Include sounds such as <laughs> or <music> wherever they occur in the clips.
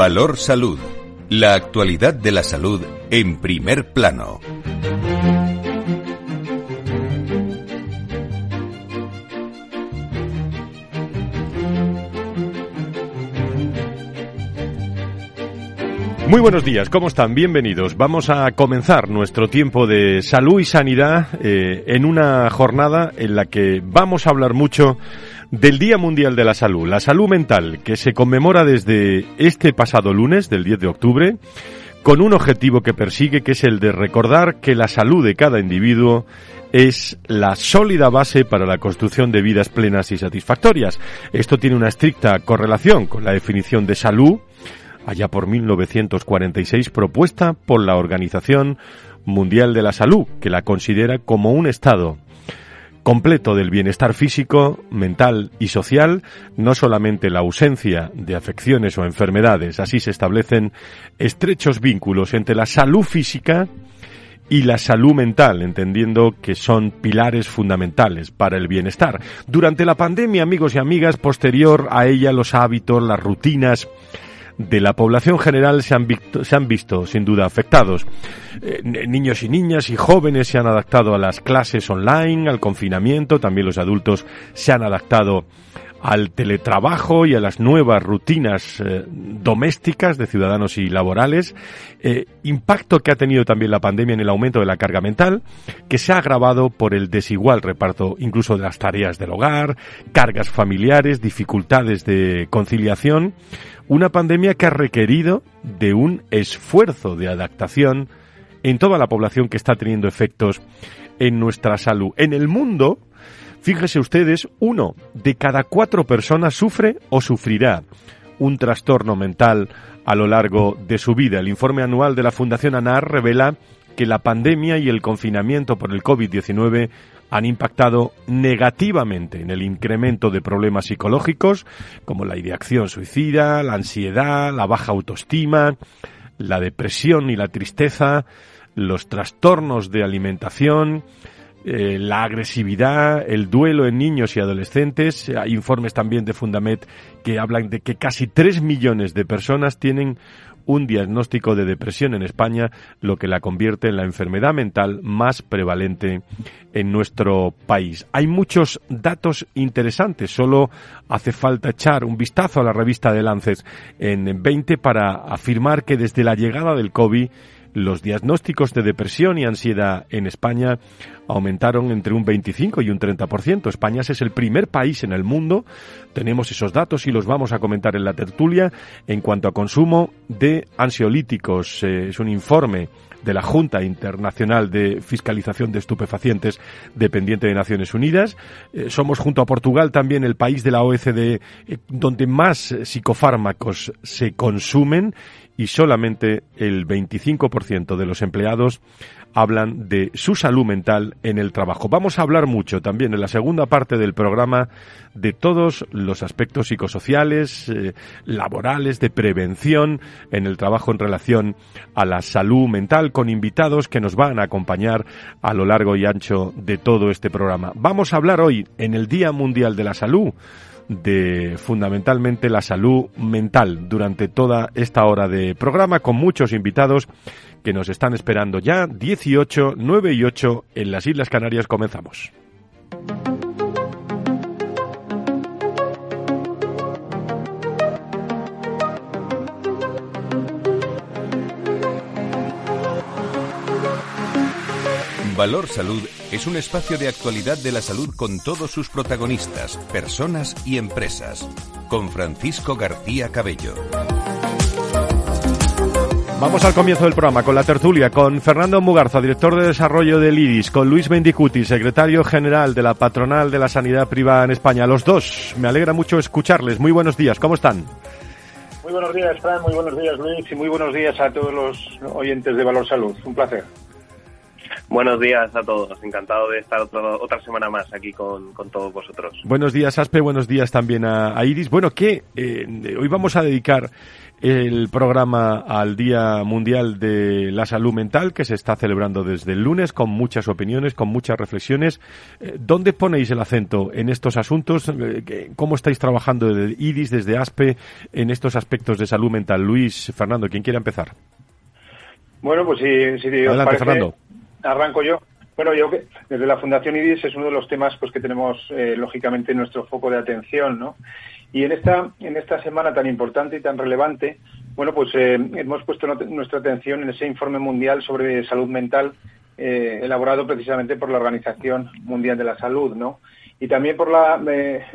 Valor Salud. La actualidad de la salud en primer plano. Muy buenos días, ¿cómo están? Bienvenidos. Vamos a comenzar nuestro tiempo de salud y sanidad eh, en una jornada en la que vamos a hablar mucho del Día Mundial de la Salud, la salud mental, que se conmemora desde este pasado lunes, del 10 de octubre, con un objetivo que persigue, que es el de recordar que la salud de cada individuo es la sólida base para la construcción de vidas plenas y satisfactorias. Esto tiene una estricta correlación con la definición de salud allá por 1946, propuesta por la Organización Mundial de la Salud, que la considera como un estado completo del bienestar físico, mental y social, no solamente la ausencia de afecciones o enfermedades. Así se establecen estrechos vínculos entre la salud física y la salud mental, entendiendo que son pilares fundamentales para el bienestar. Durante la pandemia, amigos y amigas, posterior a ella, los hábitos, las rutinas, de la población general se han, visto, se han visto sin duda afectados. Eh, niños y niñas y jóvenes se han adaptado a las clases online, al confinamiento, también los adultos se han adaptado al teletrabajo y a las nuevas rutinas eh, domésticas de ciudadanos y laborales, eh, impacto que ha tenido también la pandemia en el aumento de la carga mental, que se ha agravado por el desigual reparto incluso de las tareas del hogar, cargas familiares, dificultades de conciliación, una pandemia que ha requerido de un esfuerzo de adaptación en toda la población que está teniendo efectos en nuestra salud. En el mundo, fíjese ustedes, uno de cada cuatro personas sufre o sufrirá un trastorno mental a lo largo de su vida. El informe anual de la Fundación ANAR revela que la pandemia y el confinamiento por el COVID-19 han impactado negativamente en el incremento de problemas psicológicos como la ideación suicida, la ansiedad, la baja autoestima, la depresión y la tristeza, los trastornos de alimentación, eh, la agresividad, el duelo en niños y adolescentes. Hay informes también de Fundamet que hablan de que casi tres millones de personas tienen un diagnóstico de depresión en España, lo que la convierte en la enfermedad mental más prevalente en nuestro país. Hay muchos datos interesantes, solo hace falta echar un vistazo a la revista de Lancet en 20 para afirmar que desde la llegada del COVID los diagnósticos de depresión y ansiedad en España aumentaron entre un 25 y un 30%. España es el primer país en el mundo. Tenemos esos datos y los vamos a comentar en la tertulia. En cuanto a consumo de ansiolíticos, eh, es un informe de la Junta Internacional de Fiscalización de Estupefacientes dependiente de Naciones Unidas. Eh, somos junto a Portugal también el país de la OECD eh, donde más psicofármacos se consumen y solamente el 25% de los empleados hablan de su salud mental en el trabajo. Vamos a hablar mucho también en la segunda parte del programa de todos los aspectos psicosociales, eh, laborales, de prevención en el trabajo en relación a la salud mental con invitados que nos van a acompañar a lo largo y ancho de todo este programa. Vamos a hablar hoy en el Día Mundial de la Salud de fundamentalmente la salud mental durante toda esta hora de programa con muchos invitados que nos están esperando ya 18, 9 y 8 en las Islas Canarias comenzamos. Valor Salud es un espacio de actualidad de la salud con todos sus protagonistas, personas y empresas. Con Francisco García Cabello. Vamos al comienzo del programa con la tertulia, con Fernando Mugarza, director de desarrollo del IDIS, con Luis Mendicuti, secretario general de la Patronal de la Sanidad Privada en España. Los dos, me alegra mucho escucharles. Muy buenos días, ¿cómo están? Muy buenos días, Fran, muy buenos días, Luis, y muy buenos días a todos los oyentes de Valor Salud. Un placer. Buenos días a todos, encantado de estar otra semana más aquí con, todos vosotros. Buenos días Aspe, buenos días también a, Iris. Bueno, que eh, hoy vamos a dedicar el programa al Día Mundial de la Salud Mental que se está celebrando desde el lunes con muchas opiniones, con muchas reflexiones. Eh, ¿Dónde ponéis el acento en estos asuntos? Eh, ¿Cómo estáis trabajando desde IDIS, desde ASPE, en estos aspectos de salud mental? Luis, Fernando, ¿quién quiere empezar? Bueno, pues si, si Adelante, Fernando. Arranco yo. Bueno, yo desde la Fundación IDIS es uno de los temas pues que tenemos eh, lógicamente en nuestro foco de atención, ¿no? Y en esta, en esta semana tan importante y tan relevante, bueno, pues eh, hemos puesto nuestra atención en ese informe mundial sobre salud mental eh, elaborado precisamente por la Organización Mundial de la Salud, ¿no? Y también por la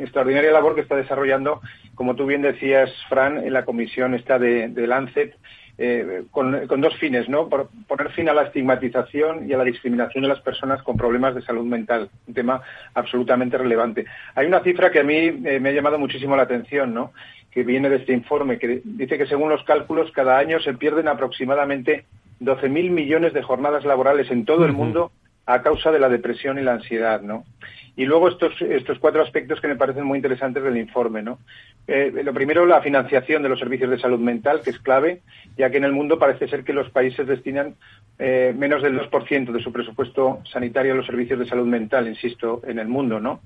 extraordinaria labor que está desarrollando, como tú bien decías, Fran, en la comisión esta de, de Lancet, eh, con, dos fines, ¿no? Por poner fin a la estigmatización y a la discriminación de las personas con problemas de salud mental, un tema absolutamente relevante. Hay una cifra que a mí eh, me ha llamado muchísimo la atención, ¿no? Que viene de este informe, que dice que según los cálculos cada año se pierden aproximadamente 12.000 millones de jornadas laborales en todo el mundo a causa de la depresión y la ansiedad, ¿no? Y luego estos, estos cuatro aspectos que me parecen muy interesantes del informe, ¿no? Eh, lo primero, la financiación de los servicios de salud mental, que es clave, ya que en el mundo parece ser que los países destinan eh, menos del 2% de su presupuesto sanitario a los servicios de salud mental, insisto, en el mundo, ¿no?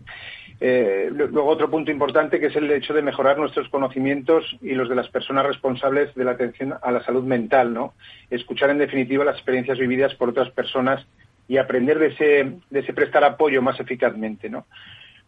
Eh, luego otro punto importante que es el hecho de mejorar nuestros conocimientos y los de las personas responsables de la atención a la salud mental, ¿no? Escuchar en definitiva las experiencias vividas por otras personas y aprender de ese, de ese prestar apoyo más eficazmente, ¿no?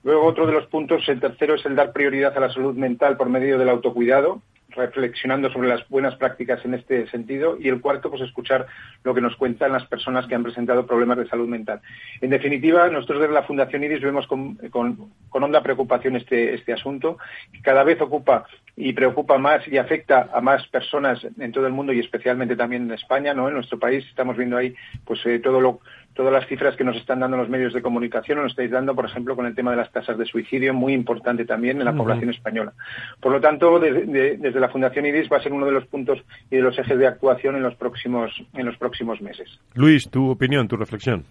Luego, otro de los puntos, el tercero, es el dar prioridad a la salud mental por medio del autocuidado, reflexionando sobre las buenas prácticas en este sentido. Y el cuarto, pues escuchar lo que nos cuentan las personas que han presentado problemas de salud mental. En definitiva, nosotros desde la Fundación IRIS vemos con, con, con honda preocupación este, este asunto, que cada vez ocupa y preocupa más y afecta a más personas en todo el mundo y especialmente también en España, ¿no? En nuestro país estamos viendo ahí pues eh, todo lo todas las cifras que nos están dando los medios de comunicación, nos estáis dando, por ejemplo, con el tema de las tasas de suicidio, muy importante también en la población española. Por lo tanto, desde la Fundación IRIS va a ser uno de los puntos y de los ejes de actuación en los próximos, en los próximos meses. Luis, tu opinión, tu reflexión.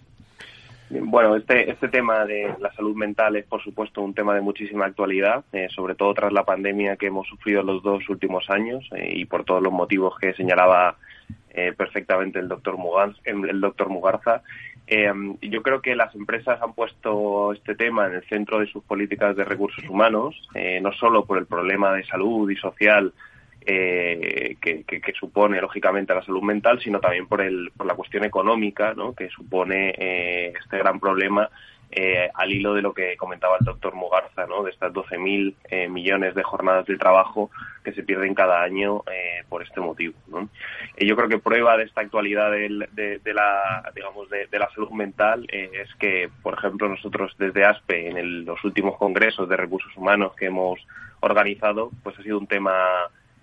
Bueno, este, este tema de la salud mental es, por supuesto, un tema de muchísima actualidad, eh, sobre todo tras la pandemia que hemos sufrido los dos últimos años eh, y por todos los motivos que señalaba eh, perfectamente el doctor, el doctor Mugarza. Eh, yo creo que las empresas han puesto este tema en el centro de sus políticas de recursos humanos, no solo por el problema de salud y social que, supone lógicamente la salud mental, sino también por, el, por la cuestión económica ¿no? que supone este gran problema eh, al hilo de lo que comentaba el doctor Mugarza, ¿no? de estas 12.000 eh, millones de jornadas de trabajo que se pierden cada año eh, por este motivo. ¿no? yo creo que prueba de esta actualidad de, la, digamos, de, la salud mental es que, por ejemplo, nosotros desde ASPE, en los últimos congresos de recursos humanos que hemos organizado, pues ha sido un tema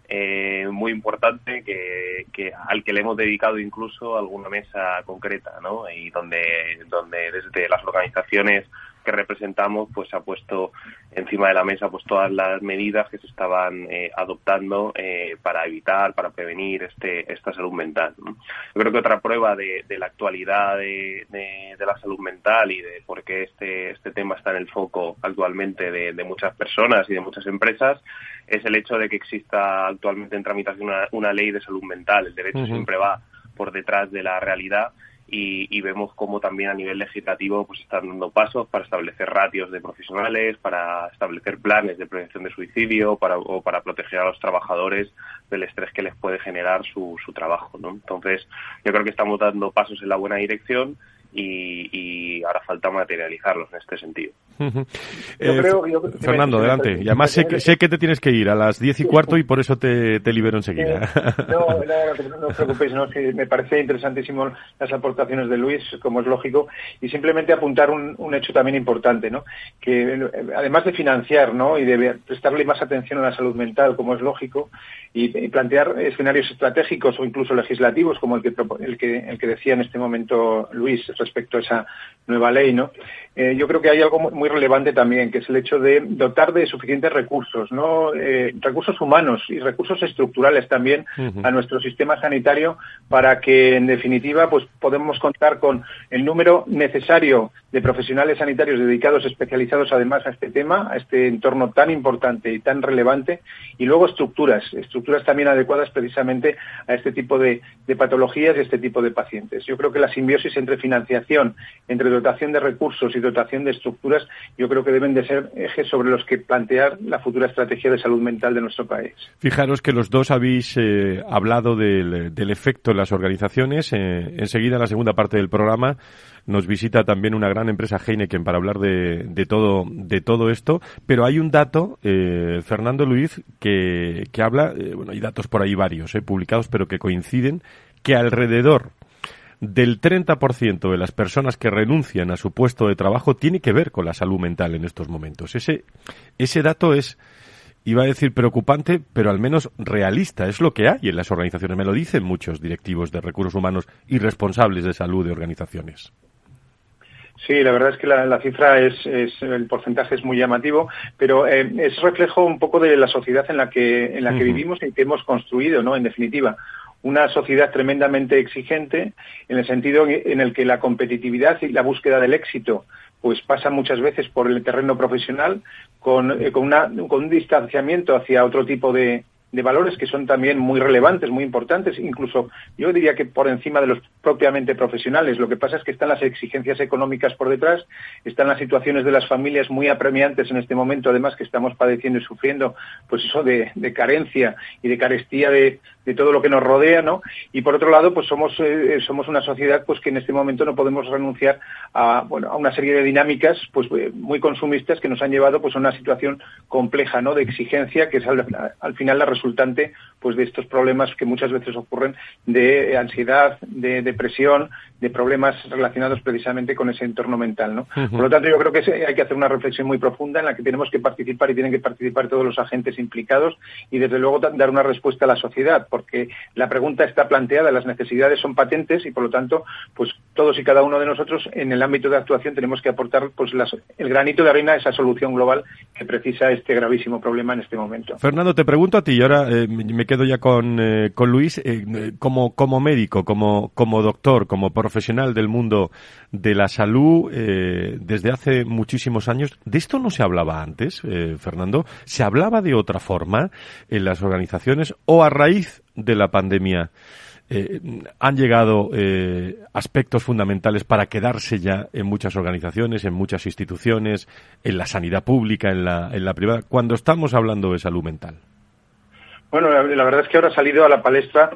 eh, muy importante que, que, al que le hemos dedicado incluso alguna mesa concreta, ¿no? Y donde, donde desde las organizaciones que representamos pues ha puesto encima de la mesa pues todas las medidas que se estaban eh, adoptando eh, para evitar para prevenir este esta salud mental yo creo que otra prueba de, la actualidad de, de, la salud mental y de por qué este este tema está en el foco actualmente de, muchas personas y de muchas empresas es el hecho de que exista actualmente en tramitación una, ley de salud mental. El derecho siempre va por detrás de la realidad y, vemos cómo también a nivel legislativo pues están dando pasos para establecer ratios de profesionales, para establecer planes de prevención de suicidio para, o para proteger a los trabajadores del estrés que les puede generar su, su trabajo. ¿no? Entonces, yo creo que estamos dando pasos en la buena dirección y, ahora falta materializarlos en este sentido. Eh, Fernando, adelante. Y además sé que, sé que te tienes que ir a las diez y cuarto y por eso te, te libero enseguida. no, no, no, os preocupéis, no, me parece interesantísimo las aportaciones de Luis, como es lógico, y simplemente apuntar un, un hecho también importante, ¿no? que además de financiar ¿no? y de prestarle más atención a la salud mental, como es lógico, y, plantear escenarios estratégicos o incluso legislativos, como el que, el que, el que decía en este momento Luis, respecto a esa nueva ley, ¿no? eh, yo creo que hay algo muy relevante también, que es el hecho de dotar de suficientes recursos, ¿no? Eh, recursos humanos y recursos estructurales también a nuestro sistema sanitario para que, en definitiva, pues podemos contar con el número necesario de profesionales sanitarios dedicados, especializados además a este tema, a este entorno tan importante y tan relevante, y luego estructuras, estructuras también adecuadas precisamente a este tipo de, de patologías y este tipo de pacientes. Yo creo que la simbiosis entre financiación, entre dotación de recursos y dotación de estructuras, yo creo que deben de ser ejes sobre los que plantear la futura estrategia de salud mental de nuestro país. Fijaros que los dos habéis eh, hablado del, efecto en las organizaciones. Eh, enseguida, en la segunda parte del programa, nos visita también una gran empresa Heineken para hablar de, todo, de todo esto. Pero hay un dato, eh, Fernando Luis, que, que habla, bueno, hay datos por ahí varios, publicados, pero que coinciden, que alrededor del 30% de las personas que renuncian a su puesto de trabajo tiene que ver con la salud mental en estos momentos. Ese, ese dato es, iba a decir preocupante, pero al menos realista. Es lo que hay en las organizaciones. Me lo dicen muchos directivos de recursos humanos y responsables de salud de organizaciones. Sí, la verdad es que la, cifra es, el porcentaje es muy llamativo, pero eh, es reflejo un poco de la sociedad en la que en la que vivimos y que hemos construido, ¿no? En definitiva, una sociedad tremendamente exigente en el sentido en el que la competitividad y la búsqueda del éxito pues pasa muchas veces por el terreno profesional con, eh, con, un distanciamiento hacia otro tipo de valores que son también muy relevantes, muy importantes, incluso yo diría que por encima de los propiamente profesionales. Lo que pasa es que están las exigencias económicas por detrás, están las situaciones de las familias muy apremiantes en este momento, además que estamos padeciendo y sufriendo, pues eso de, carencia y de carestía de, todo lo que nos rodea, ¿no? Y por otro lado, pues somos, eh, somos una sociedad pues que en este momento no podemos renunciar a, bueno, a una serie de dinámicas pues eh, muy consumistas que nos han llevado pues a una situación compleja, ¿no? De exigencia que es al, al final la resultante pues de estos problemas que muchas veces ocurren de ansiedad, de depresión, de problemas relacionados precisamente con ese entorno mental. ¿no? Por lo tanto, yo creo que hay que hacer una reflexión muy profunda en la que tenemos que participar y tienen que participar todos los agentes implicados y, desde luego, dar una respuesta a la sociedad, porque la pregunta está planteada, las necesidades son patentes y, por lo tanto, pues todos y cada uno de nosotros en el ámbito de actuación tenemos que aportar pues el granito de arena a esa solución global que precisa este gravísimo problema en este momento. Fernando, te pregunto a ti, y ahora eh, me quedo ya con, eh, con Luis, eh, como, como médico, como, como doctor, como profesional del mundo de la salud desde hace muchísimos años. ¿De esto no se hablaba antes, Fernando? ¿Se hablaba de otra forma en las organizaciones o a raíz de la pandemia? han llegado aspectos fundamentales para quedarse ya en muchas organizaciones, en muchas instituciones, en la sanidad pública, en la, en la privada, cuando estamos hablando de salud mental. Bueno, la, verdad es que ahora ha salido a la palestra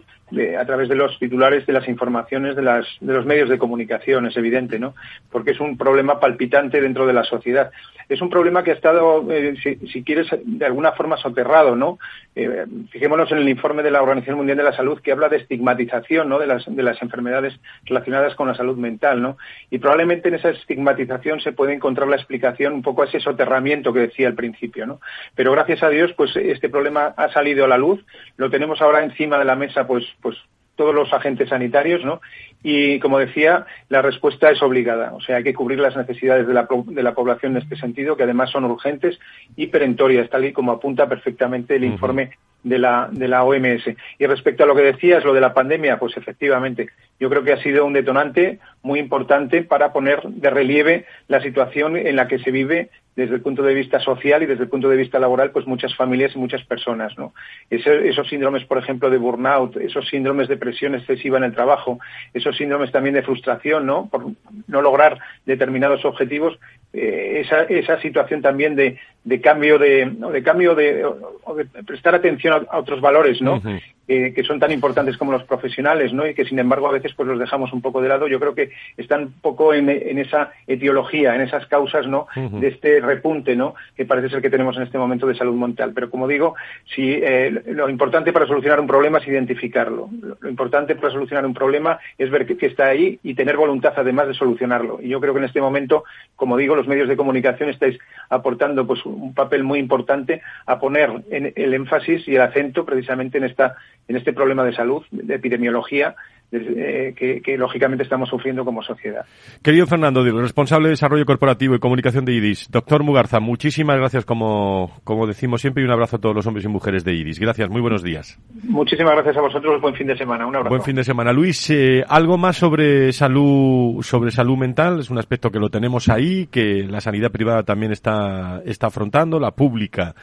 a través de los titulares de las informaciones de, las, de los medios de comunicación, es evidente, ¿no? Porque es un problema palpitante dentro de la sociedad. Es un problema que ha estado, eh, si, quieres, de alguna forma soterrado, ¿no? Eh, fijémonos en el informe de la Organización Mundial de la Salud que habla de estigmatización, ¿no? De las, de las enfermedades relacionadas con la salud mental, ¿no? Y probablemente en esa estigmatización se puede encontrar la explicación un poco a ese soterramiento que decía al principio, ¿no? Pero gracias a Dios, pues este problema ha salido a la luz, lo tenemos ahora encima de la mesa, pues pues todos los agentes sanitarios, ¿no? Y como decía, la respuesta es obligada. O sea, hay que cubrir las necesidades de la, de la población en este sentido, que además son urgentes y perentorias, tal y como apunta perfectamente el informe de la, de la OMS. Y respecto a lo que decías, lo de la pandemia, pues efectivamente, yo creo que ha sido un detonante muy importante para poner de relieve la situación en la que se vive desde el punto de vista social y desde el punto de vista laboral, pues muchas familias y muchas personas, ¿no? esos síndromes, por ejemplo, de burnout, esos síndromes de presión excesiva en el trabajo, esos síndromes también de frustración, ¿no? Por no lograr determinados objetivos, eh, esa, esa situación también de, de cambio de, de cambio de, o de prestar atención a, otros valores, ¿no? que son tan importantes como los profesionales, ¿no? Y que sin embargo a veces pues los dejamos un poco de lado. Yo creo que están un poco en, esa etiología, en esas causas, ¿no? De este repunte, ¿no? Que parece ser que tenemos en este momento de salud mental. Pero como digo, si eh, lo importante para solucionar un problema es identificarlo. Lo, importante para solucionar un problema es ver que, está ahí y tener voluntad además de solucionarlo. Y yo creo que en este momento, como digo, los medios de comunicación estáis aportando pues un papel muy importante a poner el énfasis y el acento precisamente en esta en este problema de salud, de epidemiología, que, que, lógicamente estamos sufriendo como sociedad. Querido Fernando, responsable de Desarrollo Corporativo y Comunicación de IDIS, doctor Mugarza, muchísimas gracias como, como decimos siempre y un abrazo a todos los hombres y mujeres de IDIS. Gracias, muy buenos días. Muchísimas gracias a vosotros, buen fin de semana, un abrazo. Buen fin de semana. Luis, eh, algo más sobre salud, sobre salud mental, es un aspecto que lo tenemos ahí, que la sanidad privada también está, está afrontando, la pública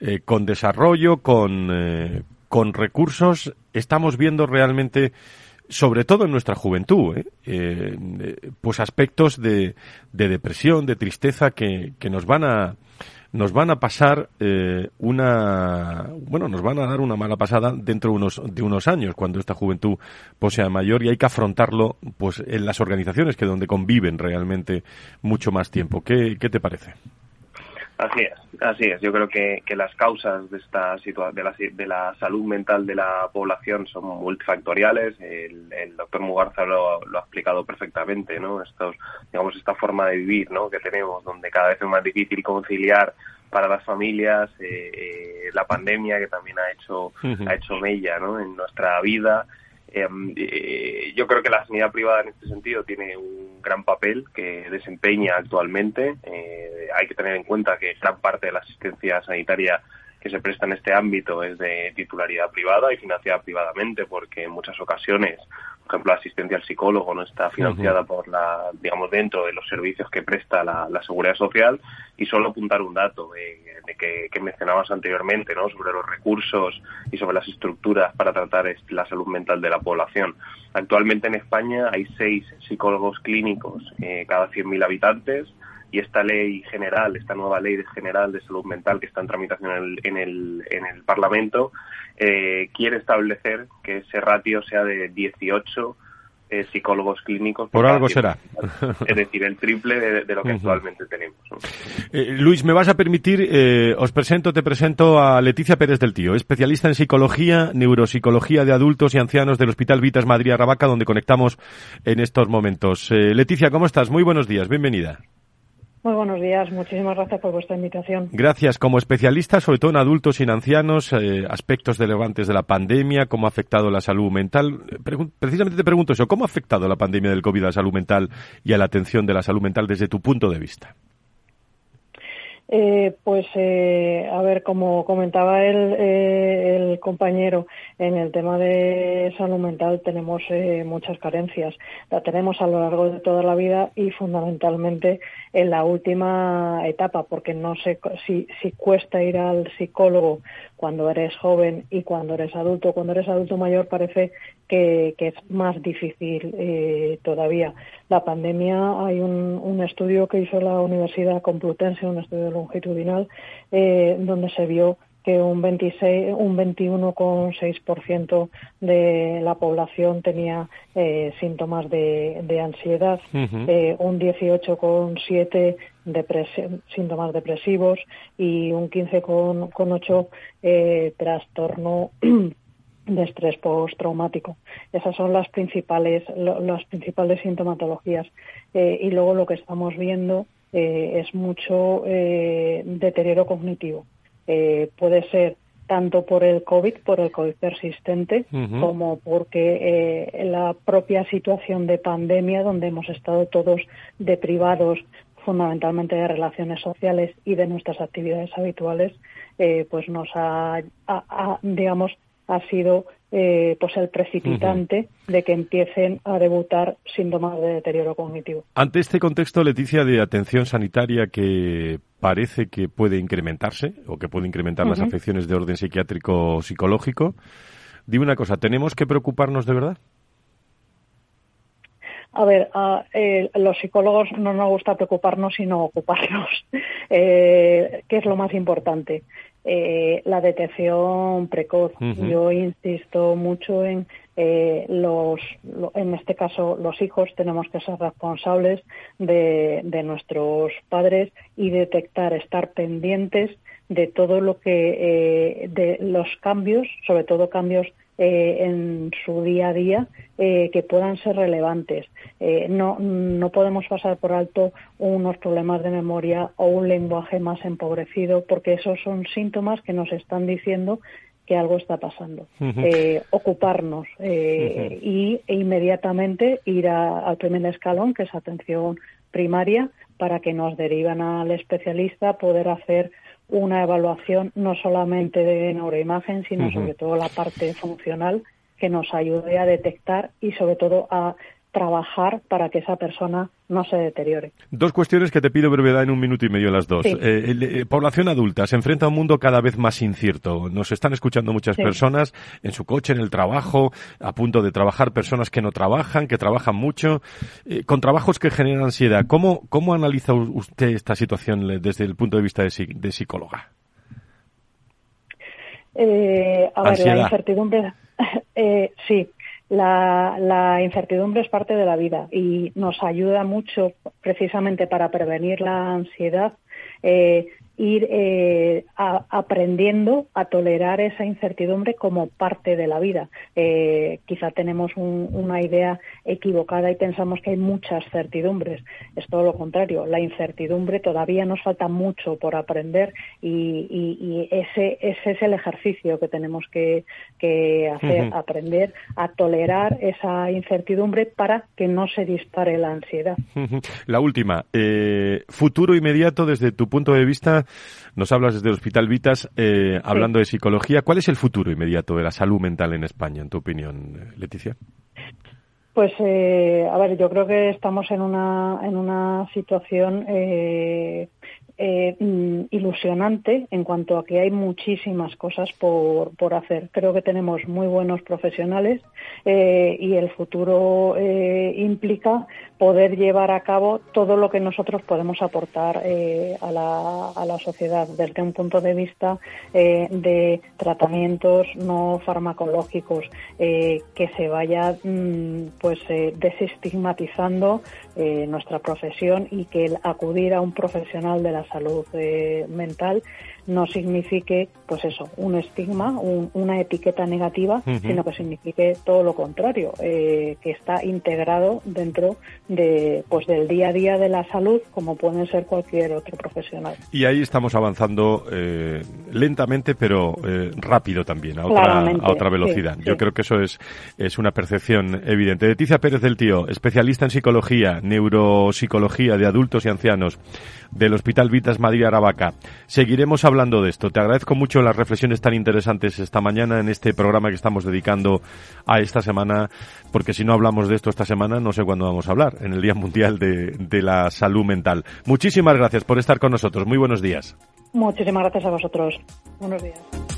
eh, con desarrollo, con, eh, con recursos. Estamos viendo realmente sobre todo en nuestra juventud, ¿eh? Eh, pues aspectos de, de, depresión, de tristeza que, que, nos van a nos van a pasar eh, una bueno nos van a dar una mala pasada dentro de unos de unos años cuando esta juventud pues sea mayor y hay que afrontarlo pues en las organizaciones que donde conviven realmente mucho más tiempo qué, qué te parece Así es, así es. Yo creo que, que las causas de esta de la, de la salud mental de la población son multifactoriales. El, el doctor Mugarza lo, lo, ha explicado perfectamente, ¿no? Estos, digamos, esta forma de vivir, ¿no? Que tenemos, donde cada vez es más difícil conciliar para las familias, eh, eh, la pandemia que también ha hecho, ha hecho mella, ¿no? En nuestra vida eh, yo creo que la sanidad privada en este sentido tiene un gran papel que desempeña actualmente. Eh, hay que tener en cuenta que gran parte de la asistencia sanitaria que se presta en este ámbito es de titularidad privada y financiada privadamente porque en muchas ocasiones, por ejemplo, la asistencia al psicólogo no está financiada por la, digamos, dentro de los servicios que presta la, seguridad social y solo apuntar un dato de que, que, mencionabas anteriormente, ¿no? Sobre los recursos y sobre las estructuras para tratar la salud mental de la población. Actualmente en España hay seis psicólogos clínicos eh, cada 100.000 habitantes y esta ley general, esta nueva ley general de salud mental que está en tramitación en el, en el, en el Parlamento, eh, quiere establecer que ese ratio sea de 18 eh, psicólogos clínicos. Por algo será. Es decir, el triple de, lo que actualmente tenemos. Eh, Luis, me vas a permitir, eh, os presento, te presento a Leticia Pérez del Tío, especialista en psicología, neuropsicología de adultos y ancianos del Hospital Vitas Madrid Arrabaca, donde conectamos en estos momentos. Leticia, ¿cómo estás? Muy buenos días, bienvenida. Muy buenos días, muchísimas gracias por vuestra invitación. Gracias. Como especialista, sobre todo en adultos y en ancianos, eh, aspectos relevantes de la pandemia, cómo ha afectado la salud mental. precisamente te pregunto eso, ¿cómo ha afectado la pandemia del COVID a la salud mental y a la atención de la salud mental desde tu punto de vista? Eh, pues, eh, a ver, como comentaba el, eh, el, compañero, en el tema de salud mental tenemos eh, muchas carencias. La tenemos a lo largo de toda la vida y fundamentalmente en la última etapa, porque no sé si, si cuesta ir al psicólogo cuando eres joven y cuando eres adulto. Cuando eres adulto mayor parece que, que es más difícil eh, todavía. La pandemia, hay un, un, estudio que hizo la Universidad Complutense, un estudio longitudinal, eh, donde se vio que un 26, un 21,6% de la población tenía eh, síntomas de, de ansiedad, eh, un 18,7% de síntomas depresivos y un 15,8% eh, trastorno de estrés postraumático. Esas son las principales, las principales sintomatologías. Eh, y luego lo que estamos viendo eh, es mucho eh, deterioro cognitivo puede ser tanto por el COVID, por el COVID persistente, como porque la propia situación de pandemia, donde hemos estado todos deprivados fundamentalmente de relaciones sociales y de nuestras actividades habituales, pues nos ha, digamos, ha sido eh, pues el precipitante de que empiecen a debutar síntomas de deterioro cognitivo. Ante este contexto, Leticia, de atención sanitaria que parece que puede incrementarse o que puede incrementar las afecciones de orden psiquiátrico psicológico, dime una cosa, ¿tenemos que preocuparnos de verdad? A ver, a, eh, los psicólogos no nos gusta preocuparnos sino ocuparnos, <laughs> eh, que es lo más importante. Eh, la detección precoz. Yo insisto mucho en eh, los, en este caso, los hijos tenemos que ser responsables de, de nuestros padres y detectar, estar pendientes de todo lo que, eh, de los cambios, sobre todo cambios eh, en su día a día eh, que puedan ser relevantes. Eh, no, no podemos pasar por alto unos problemas de memoria o un lenguaje más empobrecido porque esos son síntomas que nos están diciendo que algo está pasando. Eh, ocuparnos eh, y e inmediatamente ir al primer escalón, que es atención primaria, para que nos derivan al especialista, poder hacer una evaluación no solamente de neuroimagen, sino sobre todo la parte funcional que nos ayude a detectar y sobre todo a trabajar para que esa persona no se deteriore. Dos cuestiones que te pido brevedad en un minuto y medio las dos. Eh, eh, población adulta se enfrenta a un mundo cada vez más incierto. Nos están escuchando muchas personas en su coche, en el trabajo, a punto de trabajar, personas que no trabajan, que trabajan mucho, eh, con trabajos que generan ansiedad. ¿Cómo, ¿Cómo analiza usted esta situación desde el punto de vista de, de psicóloga? a ver, la incertidumbre. <laughs> sí, la, incertidumbre es parte de la vida y nos ayuda mucho precisamente para prevenir la ansiedad. Eh, ir eh, aprendiendo a tolerar esa incertidumbre como parte de la vida. Eh, quizá tenemos una idea equivocada y pensamos que hay muchas certidumbres. Es todo lo contrario. La incertidumbre todavía nos falta mucho por aprender y, ese, ese, es el ejercicio que tenemos que, hacer, aprender a tolerar esa incertidumbre para que no se dispare la ansiedad. La última, eh, futuro inmediato desde tu punto de vista nos hablas desde el Hospital Vitas, eh, hablando de psicología. ¿Cuál es el futuro inmediato de la salud mental en España, en tu opinión, Leticia? Pues, eh, a ver, yo creo que estamos en una, en una situación eh, eh, mm, ilusionante en cuanto a que hay muchísimas cosas por, por hacer. Creo que tenemos muy buenos profesionales eh, y el futuro eh, implica poder llevar a cabo todo lo que nosotros podemos aportar a la, a, la, sociedad desde un punto de vista de tratamientos no farmacológicos, que se vaya mm, pues desestigmatizando nuestra profesión y que el acudir a un profesional de la salud eh, mental no signifique, pues eso, un estigma, una etiqueta negativa, sino que signifique todo lo contrario, eh, que está integrado dentro de, pues del día a día de la salud, como puede ser cualquier otro profesional. Y ahí estamos avanzando eh, lentamente, pero eh, rápido también, a otra, a otra velocidad. Yo creo que eso es, es una percepción evidente. Leticia Pérez del Tío, especialista en psicología, neuropsicología de adultos y ancianos del Hospital Vitas Madrid Aravaca. Seguiremos hablando hablando de esto. Te agradezco mucho las reflexiones tan interesantes esta mañana en este programa que estamos dedicando a esta semana, porque si no hablamos de esto esta semana, no sé cuándo vamos a hablar, en el Día Mundial de, de la Salud Mental. Muchísimas gracias por estar con nosotros. Muy buenos días. Muchísimas gracias a vosotros. Buenos días.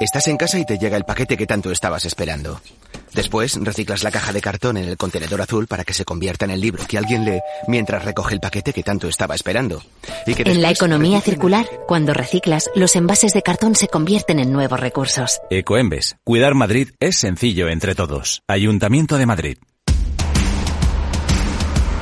Estás en casa y te llega el paquete que tanto estabas esperando. Después reciclas la caja de cartón en el contenedor azul para que se convierta en el libro que alguien lee mientras recoge el paquete que tanto estaba esperando. Y que en la economía circular, cuando reciclas, los envases de cartón se convierten en nuevos recursos. Ecoembes. Cuidar Madrid es sencillo entre todos. Ayuntamiento de Madrid.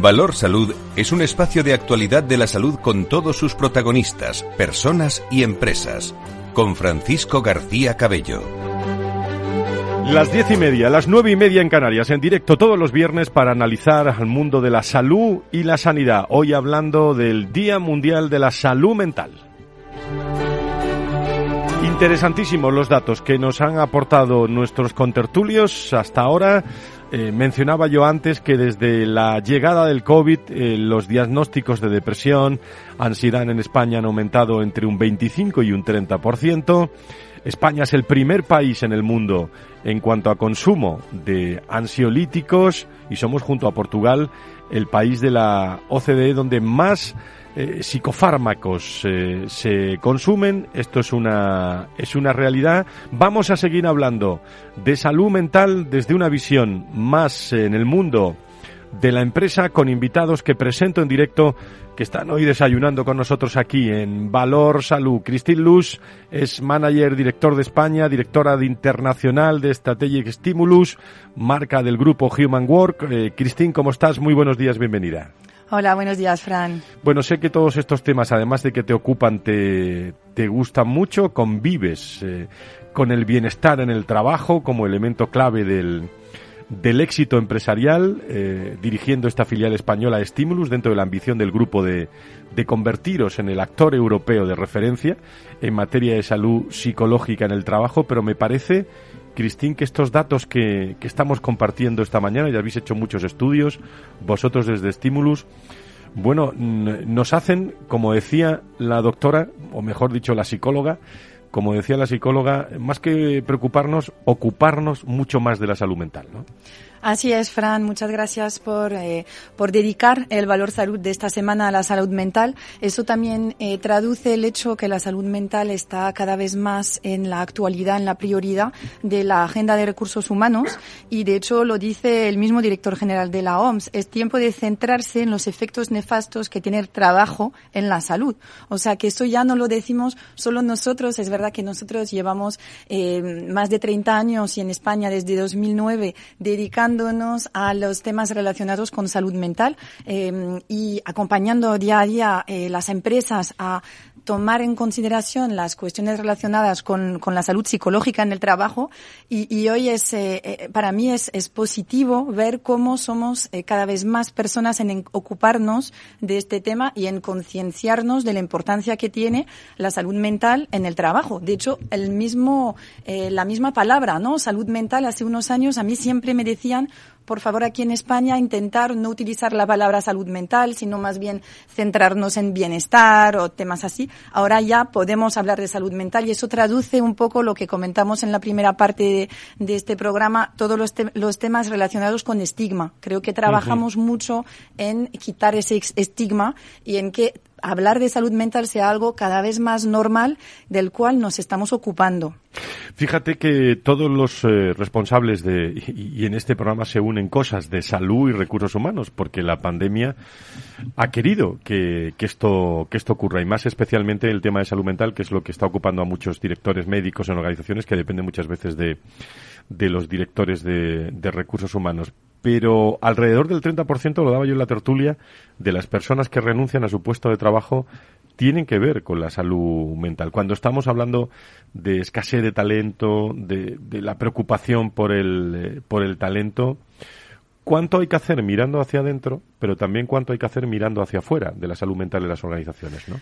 Valor Salud es un espacio de actualidad de la salud con todos sus protagonistas, personas y empresas. Con Francisco García Cabello. Las diez y media, las nueve y media en Canarias, en directo todos los viernes para analizar al mundo de la salud y la sanidad. Hoy hablando del Día Mundial de la Salud Mental. Interesantísimos los datos que nos han aportado nuestros contertulios hasta ahora. Eh, mencionaba yo antes que desde la llegada del COVID eh, los diagnósticos de depresión, ansiedad en España han aumentado entre un 25 y un 30%. España es el primer país en el mundo en cuanto a consumo de ansiolíticos y somos junto a Portugal el país de la OCDE donde más eh, psicofármacos eh, se consumen, esto es una, es una realidad. Vamos a seguir hablando de salud mental desde una visión más en el mundo de la empresa con invitados que presento en directo que están hoy desayunando con nosotros aquí en Valor Salud. Cristín Luz es manager, director de España, directora de internacional de Strategic Stimulus, marca del grupo Human Work. Eh, Cristín, ¿cómo estás? Muy buenos días, bienvenida. Hola, buenos días, Fran. Bueno, sé que todos estos temas, además de que te ocupan, te, te gustan mucho, convives eh, con el bienestar en el trabajo como elemento clave del, del éxito empresarial, eh, dirigiendo esta filial española Stimulus dentro de la ambición del grupo de, de convertiros en el actor europeo de referencia en materia de salud psicológica en el trabajo, pero me parece Cristín, que estos datos que, que, estamos compartiendo esta mañana, ya habéis hecho muchos estudios, vosotros desde Stimulus, bueno, nos hacen, como decía la doctora, o mejor dicho, la psicóloga, como decía la psicóloga, más que preocuparnos, ocuparnos mucho más de la salud mental, ¿no? Así es, Fran. Muchas gracias por, eh, por dedicar el valor salud de esta semana a la salud mental. Eso también eh, traduce el hecho que la salud mental está cada vez más en la actualidad, en la prioridad de la agenda de recursos humanos. Y de hecho lo dice el mismo director general de la OMS. Es tiempo de centrarse en los efectos nefastos que tiene el trabajo en la salud. O sea que eso ya no lo decimos solo nosotros. Es verdad que nosotros llevamos eh, más de 30 años y en España desde 2009 dedicando a los temas relacionados con salud mental eh, y acompañando día a día eh, las empresas a tomar en consideración las cuestiones relacionadas con, con la salud psicológica en el trabajo y, y hoy es, eh, eh para mí es, es, positivo ver cómo somos eh, cada vez más personas en, en, ocuparnos de este tema y en concienciarnos de la importancia que tiene la salud mental en el trabajo. De hecho, el mismo, eh, la misma palabra, ¿no? Salud mental hace unos años a mí siempre me decían por favor, aquí en España intentar no utilizar la palabra salud mental, sino más bien centrarnos en bienestar o temas así. Ahora ya podemos hablar de salud mental y eso traduce un poco lo que comentamos en la primera parte de, de este programa, todos los, te los, temas relacionados con estigma. Creo que trabajamos uh -huh. mucho en quitar ese estigma y en que hablar de salud mental sea algo cada vez más normal del cual nos estamos ocupando. Fíjate que todos los eh, responsables de, y, en este programa se unen cosas de salud y recursos humanos, porque la pandemia ha querido que, que, esto, que esto ocurra, y más especialmente el tema de salud mental, que es lo que está ocupando a muchos directores médicos en organizaciones que dependen muchas veces de, de los directores de recursos humanos pero alrededor del 30%, lo daba yo en la tertulia, de las personas que renuncian a su puesto de trabajo tienen que ver con la salud mental. Cuando estamos hablando de escasez de talento, de, la preocupación por el, eh, por el talento, ¿Cuánto hay que hacer mirando hacia adentro, pero también cuánto hay que hacer mirando hacia afuera de la salud mental de las organizaciones, ¿no?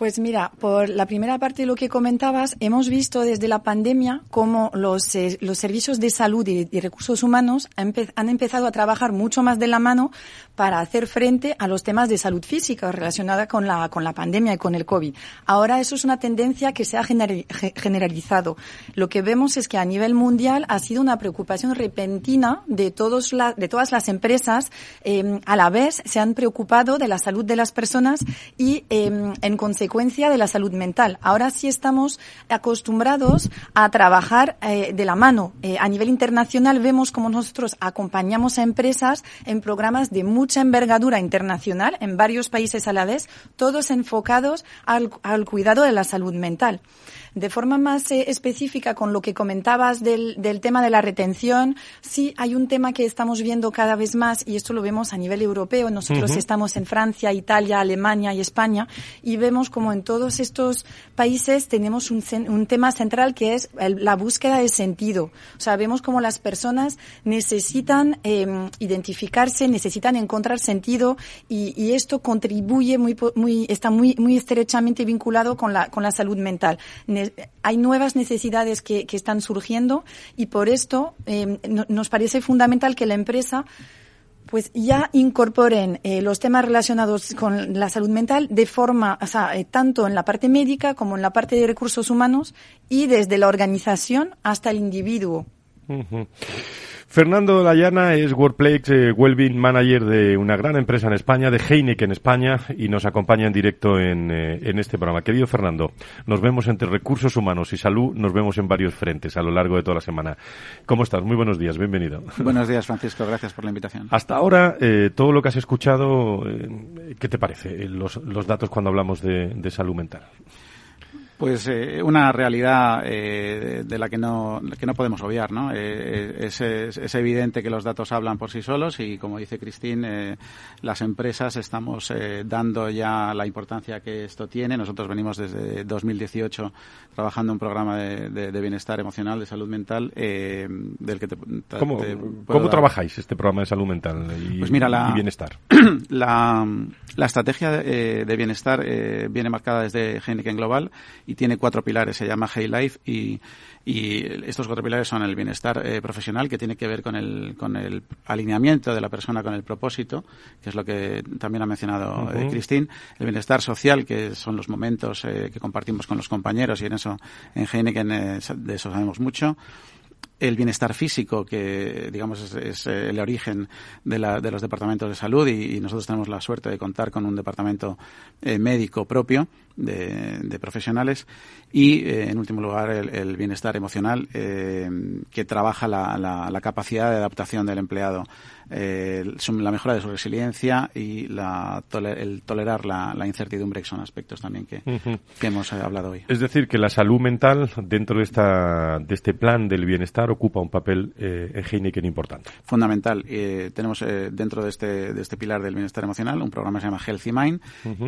Pues mira, por la primera parte de lo que comentabas, hemos visto desde la pandemia cómo los, eh, los servicios de salud y, recursos humanos han, empezado a trabajar mucho más de la mano para hacer frente a los temas de salud física relacionada con la, con la pandemia y con el COVID. Ahora eso es una tendencia que se ha generalizado. Lo que vemos es que a nivel mundial ha sido una preocupación repentina de, todos la, de todas las empresas. Eh, a la vez se han preocupado de la salud de las personas y eh, en consecuencia de la salud mental. Ahora sí estamos acostumbrados a trabajar eh, de la mano. Eh, a nivel internacional vemos como nosotros acompañamos a empresas en programas de mucha envergadura internacional en varios países a la vez, todos enfocados al, al cuidado de la salud mental. De forma más eh, específica, con lo que comentabas del, del, tema de la retención, sí hay un tema que estamos viendo cada vez más, y esto lo vemos a nivel europeo. Nosotros estamos en Francia, Italia, Alemania y España, y vemos como en todos estos países tenemos un, un tema central que es la búsqueda de sentido. O sea, vemos como las personas necesitan eh, identificarse, necesitan encontrar sentido, y, y esto contribuye muy, muy, está muy, muy estrechamente vinculado con la, con la salud mental hay nuevas necesidades que, están surgiendo y por esto eh, nos parece fundamental que la empresa pues ya incorporen eh, los temas relacionados con la salud mental de forma, o sea, eh, tanto en la parte médica como en la parte de recursos humanos y desde la organización hasta el individuo. Fernando Layana es Workplace eh, Wellbeing Manager de una gran empresa en España, de Heineken en España, y nos acompaña en directo en, eh, en, este programa. Querido Fernando, nos vemos entre recursos humanos y salud, nos vemos en varios frentes a lo largo de toda la semana. ¿Cómo estás? Muy buenos días, bienvenido. Buenos días, Francisco, gracias por la invitación. Hasta ahora, eh, todo lo que has escuchado, ¿qué te parece? Los, los datos cuando hablamos de, de salud mental. Pues eh, una realidad eh, de la que no, que no podemos obviar, ¿no? Eh, es, es, evidente que los datos hablan por sí solos y, como dice Cristín, las empresas estamos dando ya la importancia que esto tiene. Nosotros venimos desde 2018 trabajando un programa de, bienestar emocional, de salud mental, del que te, ¿Cómo, ¿cómo trabajáis este programa de salud mental y, pues mira, la, y bienestar? <clears throat> La, la estrategia de, de bienestar viene marcada desde Heineken Global y tiene cuatro pilares, se llama Hey Life y, y estos cuatro pilares son el bienestar eh, profesional que tiene que ver con el, con el alineamiento de la persona con el propósito, que es lo que también ha mencionado uh Cristín, el bienestar social, que son los momentos eh, que compartimos con los compañeros y en eso en Heineken de eso sabemos mucho el bienestar físico, que digamos es, el origen de, la, de, los departamentos de salud y, nosotros tenemos la suerte de contar con un departamento médico propio de, profesionales y, eh, en último lugar, el, bienestar emocional eh, que trabaja la, la, capacidad de adaptación del empleado, eh, la mejora de su resiliencia y la, el tolerar la, incertidumbre, que son aspectos también que, que hemos hablado hoy. Es decir, que la salud mental dentro de, esta, de este plan del bienestar ocupa un papel en Heineken importante. Fundamental. tenemos dentro de este, de este pilar del bienestar emocional un programa que se llama Healthy Mind,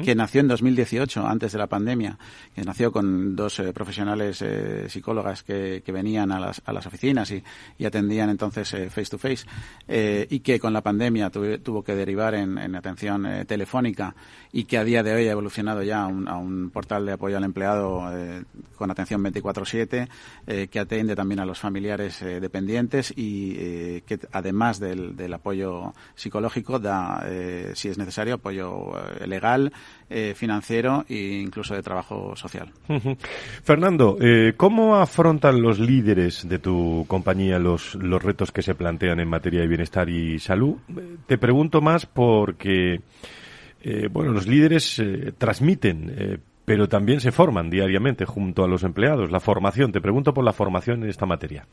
que nació en 2018, antes de la pandemia, que nació con dos eh, profesionales eh, psicólogas que, venían a las, a las oficinas y, atendían entonces eh, face to face, y que con la pandemia tuvo que derivar en, atención telefónica y que a día de hoy ha evolucionado ya a un, portal de apoyo al empleado con atención 24/7, que atiende también a los familiares dependientes y que además del, apoyo psicológico da, si es necesario, apoyo legal, financiero e incluso de trabajo social. Fernando, eh, ¿cómo afrontan los líderes de tu compañía los, los retos que se plantean en materia de bienestar y salud? Te pregunto más porque, eh, bueno, los líderes eh, transmiten pero también se forman diariamente junto a los empleados. La formación, te pregunto por la formación en esta materia.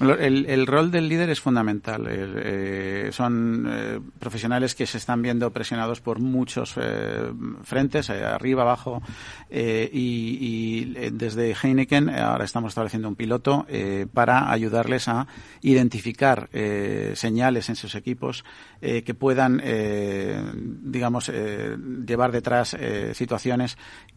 El, rol del líder es fundamental. Eh, son eh, profesionales que se están viendo presionados por muchos eh, frentes, arriba, abajo, y, desde Heineken ahora estamos estableciendo un piloto para ayudarles a identificar señales en sus equipos que puedan, digamos, llevar detrás situaciones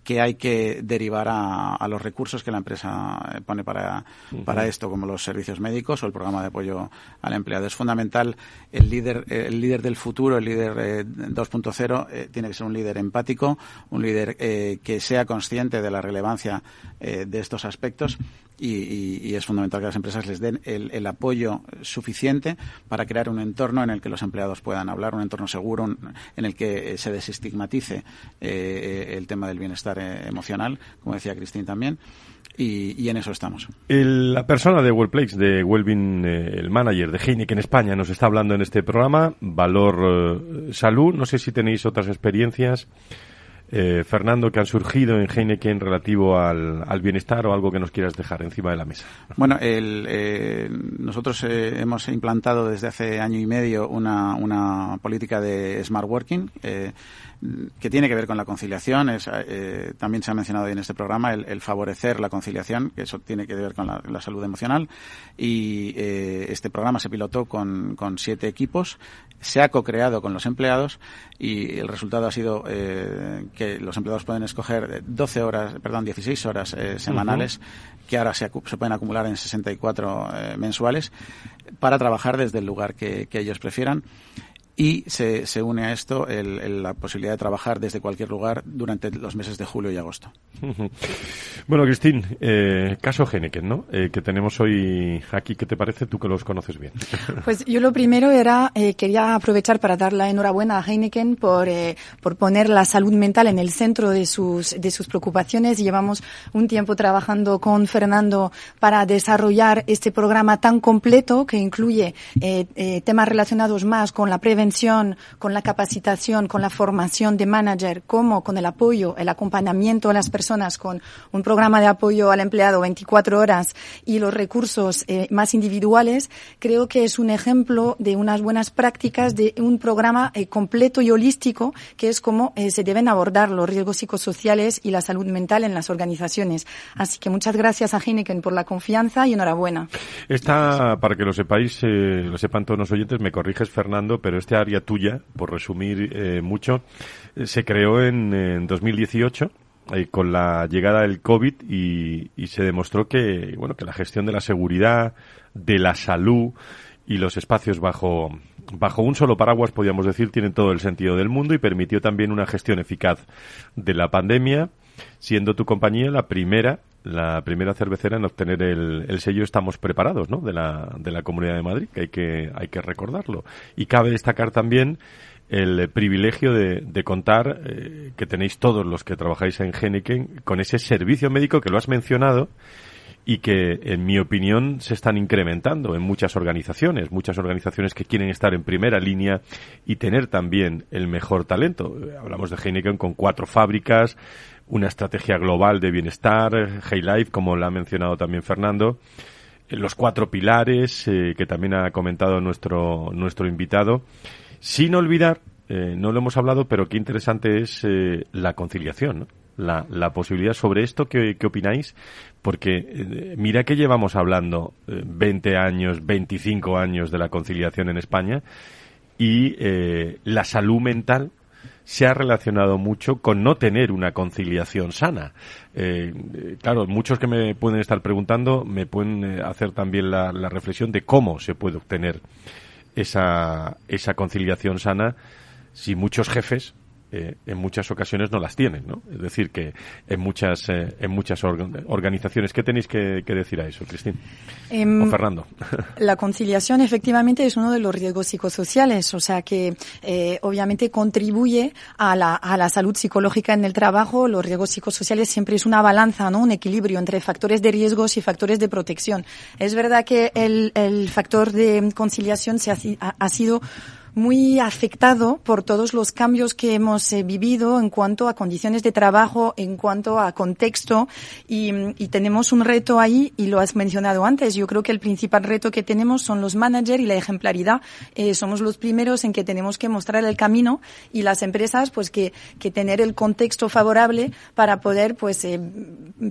que hay que derivar a, los recursos que la empresa eh, pone para, para esto, como los servicios médicos o el programa de apoyo al empleado. Es fundamental el líder, el líder del futuro, el líder 2.0, tiene que ser un líder empático, un líder que sea consciente de la relevancia de estos aspectos y, es fundamental que las empresas les den el, apoyo suficiente para crear un entorno en el que los empleados puedan hablar, un entorno seguro, en el que se desestigmatice eh, el tema del bienestar eh, emocional, como decía Cristín también. Y, en eso estamos. la persona de Wellplace, de Wellbeing, eh, el manager de Heineken España, nos está hablando en este programa. Valor Salud. No sé si tenéis otras experiencias eh, Fernando, que han surgido en Heineken relativo al, bienestar o algo que nos quieras dejar encima de la mesa. Bueno, eh, nosotros eh, hemos implantado desde hace año y medio una, una política de smart working que tiene que ver con la conciliación. Es, eh, también se ha mencionado en este programa el, favorecer la conciliación, que eso tiene que ver con la, salud emocional. Y eh, este programa se pilotó con, con siete equipos, se ha co-creado con los empleados y el resultado ha sido eh, que los empleados pueden escoger 12 horas, perdón, 16 horas semanales, que ahora se, se, pueden acumular en 64 mensuales, para trabajar desde el lugar que, que ellos prefieran y se, se une a esto el, la posibilidad de trabajar desde cualquier lugar durante los meses de julio y agosto. <laughs> Bueno, Cristín, eh, caso Heineken, ¿no? Eh, que tenemos hoy aquí, ¿qué te parece tú que los conoces bien? <laughs> Pues yo lo primero era, eh, quería aprovechar para dar la enhorabuena a Heineken por, eh, por poner la salud mental en el centro de sus, de sus preocupaciones. Llevamos un tiempo trabajando con Fernando para desarrollar este programa tan completo que incluye temas relacionados más con la prevención con la capacitación, con la formación de manager, como con el apoyo, el acompañamiento a las personas, con un programa de apoyo al empleado 24 horas y los recursos eh, más individuales, creo que es un ejemplo de unas buenas prácticas de un programa eh, completo y holístico, que es como eh, se deben abordar los riesgos psicosociales y la salud mental en las organizaciones. Así que muchas gracias a Heineken por la confianza y enhorabuena. Está, para que lo sepáis, lo sepan todos los oyentes, me corriges Fernando, pero este tuya, por resumir eh, mucho, eh, se creó en, 2018 eh, con la llegada del COVID y, se demostró que, bueno, que la gestión de la seguridad, de la salud y los espacios bajo, bajo un solo paraguas, podríamos decir, tienen todo el sentido del mundo y permitió también una gestión eficaz de la pandemia, siendo tu compañía la primera la primera cervecera en obtener el, sello Estamos Preparados, ¿no? De la, de la Comunidad de Madrid, que hay que, hay que recordarlo. Y cabe destacar también el privilegio de, de contar eh, que tenéis todos los que trabajáis en Heineken con ese servicio médico que lo has mencionado y que, en mi opinión, se están incrementando en muchas organizaciones, muchas organizaciones que quieren estar en primera línea y tener también el mejor talento. Hablamos de Heineken con cuatro fábricas, una estrategia global de bienestar, Hey Life, como la ha mencionado también Fernando, eh, los cuatro pilares eh, que también ha comentado nuestro, nuestro invitado, sin olvidar, eh, no lo hemos hablado, pero qué interesante es la conciliación, la, la, posibilidad sobre esto, ¿qué, qué opináis? Porque mira que llevamos hablando 20 años, 25 años de la conciliación en España y la salud mental se ha relacionado mucho con no tener una conciliación sana. Eh, claro, muchos que me pueden estar preguntando me pueden eh, hacer también la, la reflexión de cómo se puede obtener esa, esa conciliación sana si muchos jefes eh, en muchas ocasiones no las tienen, ¿no? Es decir, que en muchas, eh, en muchas organizaciones. ¿Qué tenéis que, decir a eso, Cristín? Em, o Fernando. <laughs> La conciliación efectivamente es uno de los riesgos psicosociales, o sea que eh, obviamente contribuye a la, a la salud psicológica en el trabajo. Los riesgos psicosociales siempre es una balanza, ¿no? Un equilibrio entre factores de riesgos y factores de protección. Es verdad que el, el factor de conciliación se ha, ha sido muy afectado por todos los cambios que hemos eh, vivido en cuanto a condiciones de trabajo, en cuanto a contexto y, tenemos un reto ahí y lo has mencionado antes. Yo creo que el principal reto que tenemos son los managers y la ejemplaridad. Eh, somos los primeros en que tenemos que mostrar el camino y las empresas pues que, que tener el contexto favorable para poder pues eh,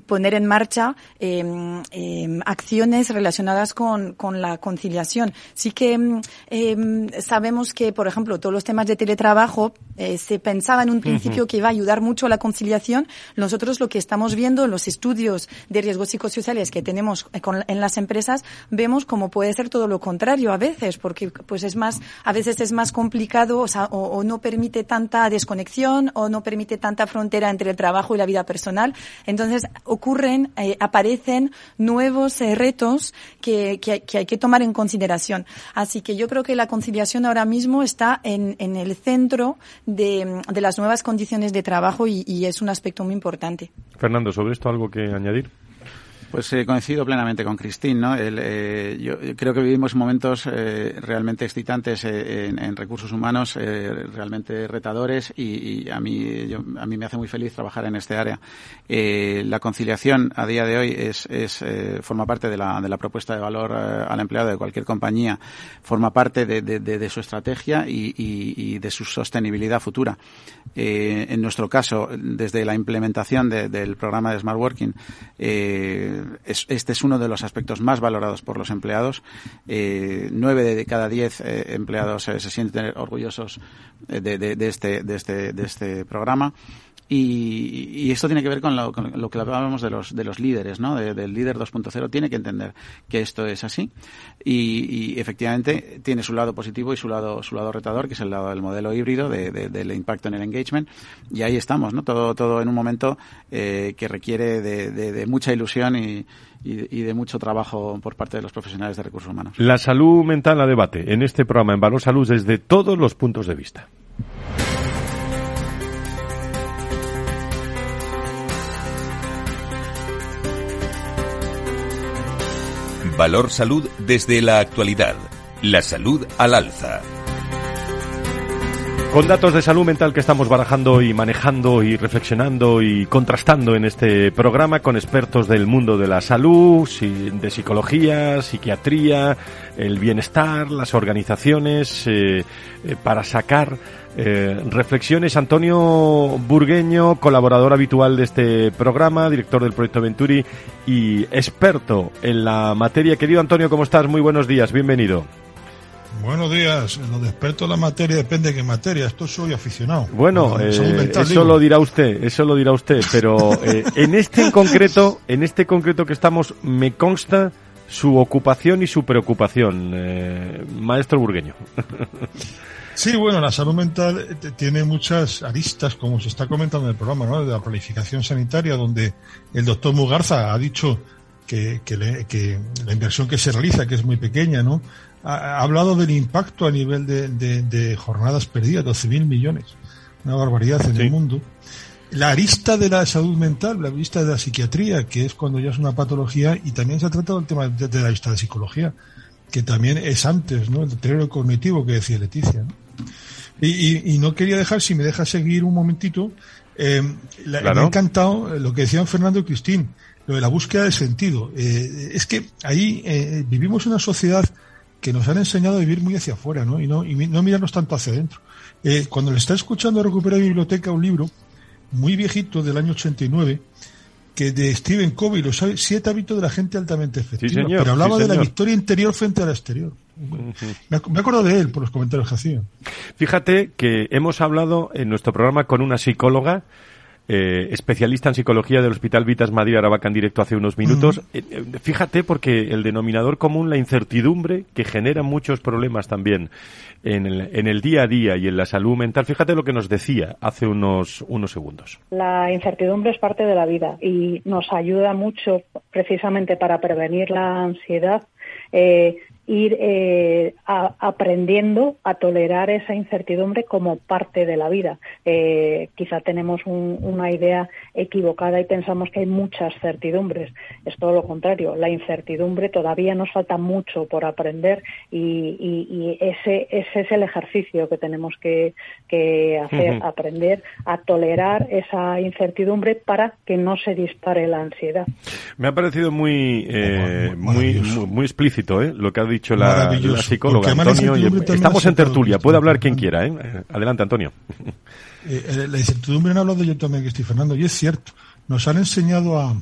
poner en marcha em, em, acciones relacionadas con, con la conciliación. Sí que em, sabemos que, por ejemplo, todos los temas de teletrabajo eh, se pensaba en un principio que iba a ayudar mucho a la conciliación. Nosotros lo que estamos viendo en los estudios de riesgos psicosociales que tenemos en las empresas, vemos como puede ser todo lo contrario a veces, porque pues es más, a veces es más complicado o, o no permite tanta desconexión o no permite tanta frontera entre el trabajo y la vida personal. Entonces ocurren, eh, aparecen nuevos eh, retos que, que, hay que tomar en consideración. Así que yo creo que la conciliación ahora mismo está en, en el centro de, de, las nuevas condiciones de trabajo y, y es un aspecto muy importante. Fernando, ¿sobre esto algo que añadir? Pues eh, coincido plenamente con Cristín, ¿no? Eh, yo creo que vivimos momentos eh, realmente excitantes eh, en, recursos humanos, realmente retadores y, a mí yo, a mí me hace muy feliz trabajar en este área. La conciliación a día de hoy es, es forma parte de la, de la propuesta de valor al empleado de cualquier compañía, forma parte de, de, su estrategia y, de su sostenibilidad futura. en nuestro caso, desde la implementación del programa de Smart Working, eh, es, este es uno de los aspectos más valorados por los empleados. Eh, nueve de cada diez eh, empleados eh, se sienten orgullosos de, de, de, este, de, este, de este programa. Y, esto tiene que ver con lo, con lo, que hablábamos de los, de los líderes, ¿no? De, del líder 2.0 tiene que entender que esto es así y, efectivamente tiene su lado positivo y su lado, su lado retador, que es el lado del modelo híbrido, de, de, del impacto en el engagement. Y ahí estamos, ¿no? Todo, todo en un momento eh, que requiere de, de mucha ilusión y, y, de mucho trabajo por parte de los profesionales de recursos humanos. La salud mental a debate en este programa en Valor Salud desde todos los puntos de vista. Valor Salud desde la actualidad. La salud al alza. Con datos de salud mental que estamos barajando y manejando y reflexionando y contrastando en este programa con expertos del mundo de la salud, de psicología, psiquiatría, el bienestar, las organizaciones, eh, eh, para sacar eh, reflexiones. Antonio Burgueño, colaborador habitual de este programa, director del proyecto Venturi y experto en la materia. Querido Antonio, ¿cómo estás? Muy buenos días, bienvenido. Buenos días. Lo de experto en la materia depende de qué materia. Esto soy aficionado. Bueno, eh, mental, eso digo. lo dirá usted, eso lo dirá usted. Pero eh, en este en concreto, en este concreto que estamos, me consta su ocupación y su preocupación, eh, maestro burgueño. <laughs> Sí, bueno, la salud mental tiene muchas aristas, como se está comentando en el programa, ¿no? De la planificación sanitaria, donde el doctor Mugarza ha dicho que, que, le, que la inversión que se realiza, que es muy pequeña, ¿no? Ha, ha hablado del impacto a nivel de, de, de jornadas perdidas, 12.000 millones, una barbaridad en sí. el mundo. La arista de la salud mental, la arista de la psiquiatría, que es cuando ya es una patología, y también se ha tratado el tema de, de la arista de psicología, que también es antes, ¿no? El deterioro cognitivo que decía Leticia, ¿no? Y, y, y, no quería dejar, si me deja seguir un momentito, eh, la, claro. me ha encantado lo que decían Fernando y Cristín, lo de la búsqueda de sentido. Eh, es que ahí eh, vivimos una sociedad que nos han enseñado a vivir muy hacia afuera, ¿no? Y no, y no mirarnos tanto hacia adentro. Eh, cuando le está escuchando a Recupera Biblioteca un libro muy viejito del año 89, que de Stephen Covey, los siete hábitos de la gente altamente efectiva, sí, pero hablaba sí, de la victoria interior frente a la exterior. Me acuerdo de él por los comentarios que hacía. Fíjate que hemos hablado en nuestro programa con una psicóloga eh, especialista en psicología del Hospital Vitas Madrid Aravaca en directo hace unos minutos. Uh -huh. eh, fíjate porque el denominador común, la incertidumbre que genera muchos problemas también en el, en el día a día y en la salud mental. Fíjate lo que nos decía hace unos, unos segundos. La incertidumbre es parte de la vida y nos ayuda mucho precisamente para prevenir la ansiedad. Ir eh, a, aprendiendo a tolerar esa incertidumbre como parte de la vida. Eh, quizá tenemos un, una idea equivocada y pensamos que hay muchas certidumbres. Es todo lo contrario. La incertidumbre todavía nos falta mucho por aprender y, y, y ese, ese, es el ejercicio que tenemos que, que hacer, uh -huh. aprender a tolerar esa incertidumbre para que no se dispare la ansiedad. Me ha parecido muy, eh, muy, muy, muy, explícito ¿eh? lo que ha dicho dicho la, la psicóloga Antonio. estamos en tertulia, puede hablar quien quiera. ¿eh? Adelante, Antonio. Eh, la incertidumbre no hablo de yo también, que estoy Fernando, y es cierto. Nos han enseñado a,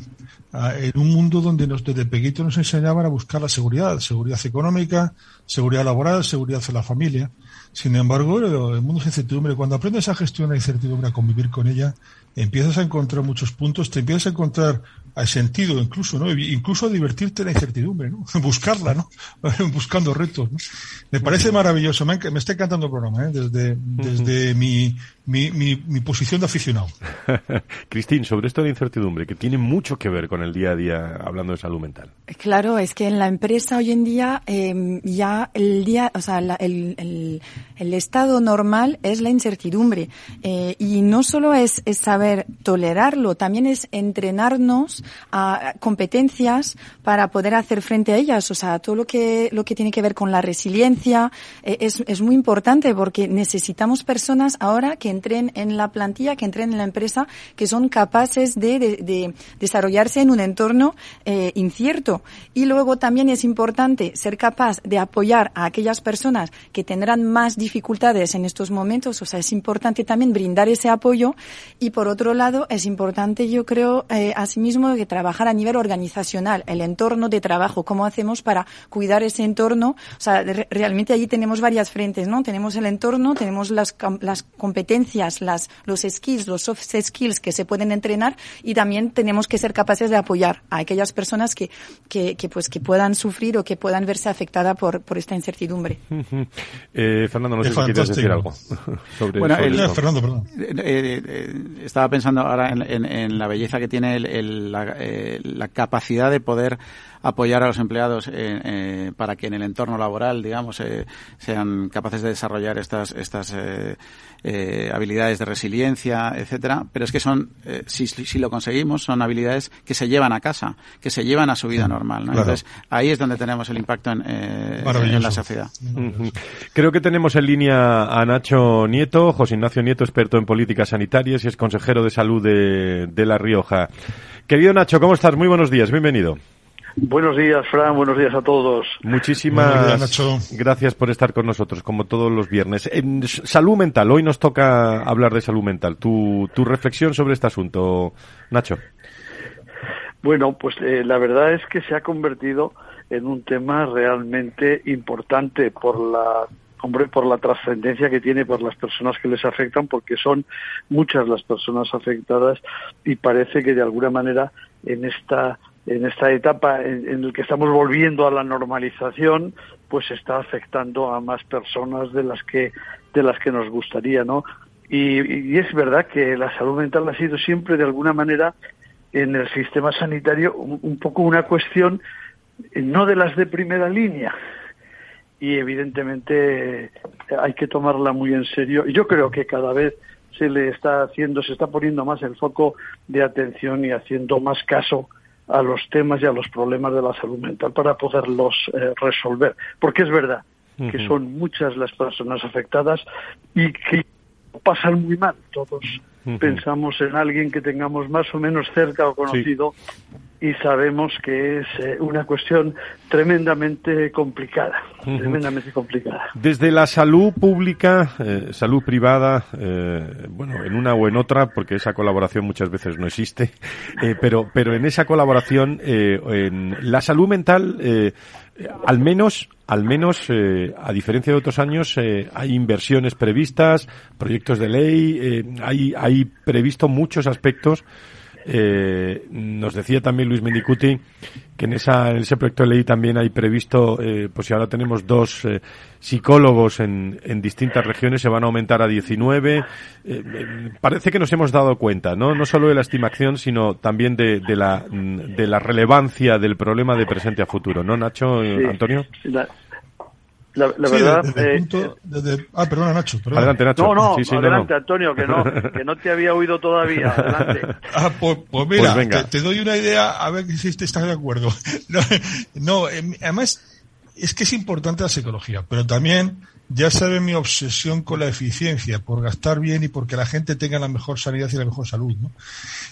en un mundo donde nos, desde pequeños nos enseñaban a buscar la seguridad, seguridad económica, seguridad laboral, seguridad de la familia. Sin embargo, el mundo es incertidumbre. Cuando aprendes a gestionar la incertidumbre, a convivir con ella, empiezas a encontrar muchos puntos, te empiezas a encontrar al sentido incluso, ¿no? Incluso divertirte la incertidumbre, ¿no? <laughs> Buscarla, ¿no? <laughs> Buscando retos, ¿no? Me parece maravilloso, me, me está encantando el programa, ¿eh? Desde, desde mi, mi, mi, mi, posición de aficionado. <laughs> Cristín, sobre esto de incertidumbre, que tiene mucho que ver con el día a día hablando de salud mental. Claro, es que en la empresa hoy en día eh, ya el día, o sea, la, el, el, el, estado normal es la incertidumbre. Eh, y no solo es, es saber tolerarlo, también es entrenarnos a competencias para poder hacer frente a ellas. O sea, todo lo que, lo que tiene que ver con la resiliencia eh, es, es muy importante porque necesitamos personas ahora que entren en la plantilla, que entren en la empresa, que son capaces de, de, de desarrollarse en un entorno eh, incierto. Y luego también es importante ser capaz de apoyar a aquellas personas que tendrán más dificultades en estos momentos. O sea, es importante también brindar ese apoyo. Y por otro lado, es importante, yo creo, eh, asimismo, trabajar a nivel organizacional, el entorno de trabajo, cómo hacemos para cuidar ese entorno. O sea, re realmente allí tenemos varias frentes, ¿no? Tenemos el entorno, tenemos las competencias, las, los skills, los soft skills que se pueden entrenar y también tenemos que ser capaces de apoyar a aquellas personas que, que, que pues, que puedan sufrir o que puedan verse afectadas por, por esta incertidumbre. eh, Fernando, no sé si quieres decir algo <laughs> sobre, bueno, sobre el. Fernando, perdón. Eh, eh, estaba pensando ahora en, en, en, la belleza que tiene el, el, la, eh, la, capacidad de poder apoyar a los empleados eh, para que en el entorno laboral, digamos, eh, sean capaces de desarrollar estas estas habilidades de resiliencia, etcétera. Pero es que son, si, si, lo conseguimos, son habilidades que se llevan a casa, que se llevan a su vida normal. ¿no? Claro. Entonces ahí es donde tenemos el impacto en, en la sociedad. Creo que tenemos en línea a Nacho Nieto, José Ignacio Nieto, experto en políticas sanitarias y es consejero de salud de, de La Rioja. Querido Nacho, ¿cómo estás? Muy buenos días, bienvenido. Buenos días, Fran, buenos días a todos. Muchísimas días, gracias por estar con nosotros, como todos los viernes. En salud mental, hoy nos toca hablar de salud mental. Tu, tu reflexión sobre este asunto, Nacho. Bueno, pues eh, la verdad es que se ha convertido en un tema realmente importante por la hombre, por la trascendencia que tiene por las personas que les afectan, porque son muchas las personas afectadas y parece que de alguna manera en esta en esta etapa en, en la que estamos volviendo a la normalización, pues está afectando a más personas de las que de las que nos gustaría, ¿no? Y, es verdad que la salud mental ha sido siempre de alguna manera en el sistema sanitario un, un poco una cuestión no de las de primera línea, y evidentemente hay que tomarla muy en serio. Y yo creo que cada vez se le está haciendo, se está poniendo más el foco de atención y haciendo más caso a los temas y a los problemas de la salud mental para poderlos eh, resolver. Porque es verdad uh -huh. que son muchas las personas afectadas y que pasan muy mal. Todos uh -huh. pensamos en alguien que tengamos más o menos cerca o conocido sí. Y sabemos que es eh, una cuestión tremendamente complicada, uh -huh. tremendamente complicada. Desde la salud pública, eh, salud privada, eh, bueno, en una o en otra, porque esa colaboración muchas veces no existe, <laughs> eh, pero, pero en esa colaboración, eh, en la salud mental, eh, al menos, al menos, a diferencia de otros años, hay inversiones previstas, proyectos de ley, hay, hay previsto muchos aspectos. Eh, nos decía también Luis Mendicuti que en, esa, en ese proyecto de ley también hay previsto, eh, pues si ahora tenemos dos eh, psicólogos en, en distintas regiones, se van a aumentar a 19. Eh, parece que nos hemos dado cuenta, ¿no? No solo de la estimación, sino también de, de, la, de la relevancia del problema de presente a futuro, ¿no, Nacho, sí, Antonio? La, la, la sí, verdad. Desde eh, punto, desde, ah, perdona, Nacho. Perdona. Adelante, Nacho. No, no, sí, sí, adelante, no, no. Antonio, que no, <laughs> que no te había oído todavía. Adelante. <laughs> ah, pues, pues mira, pues te, te, doy una idea, a ver si estás de acuerdo. <laughs> no, no, además, es que es importante la psicología, pero también ya sabe mi obsesión con la eficiencia, por gastar bien y porque la gente tenga la mejor sanidad y la mejor salud, ¿no?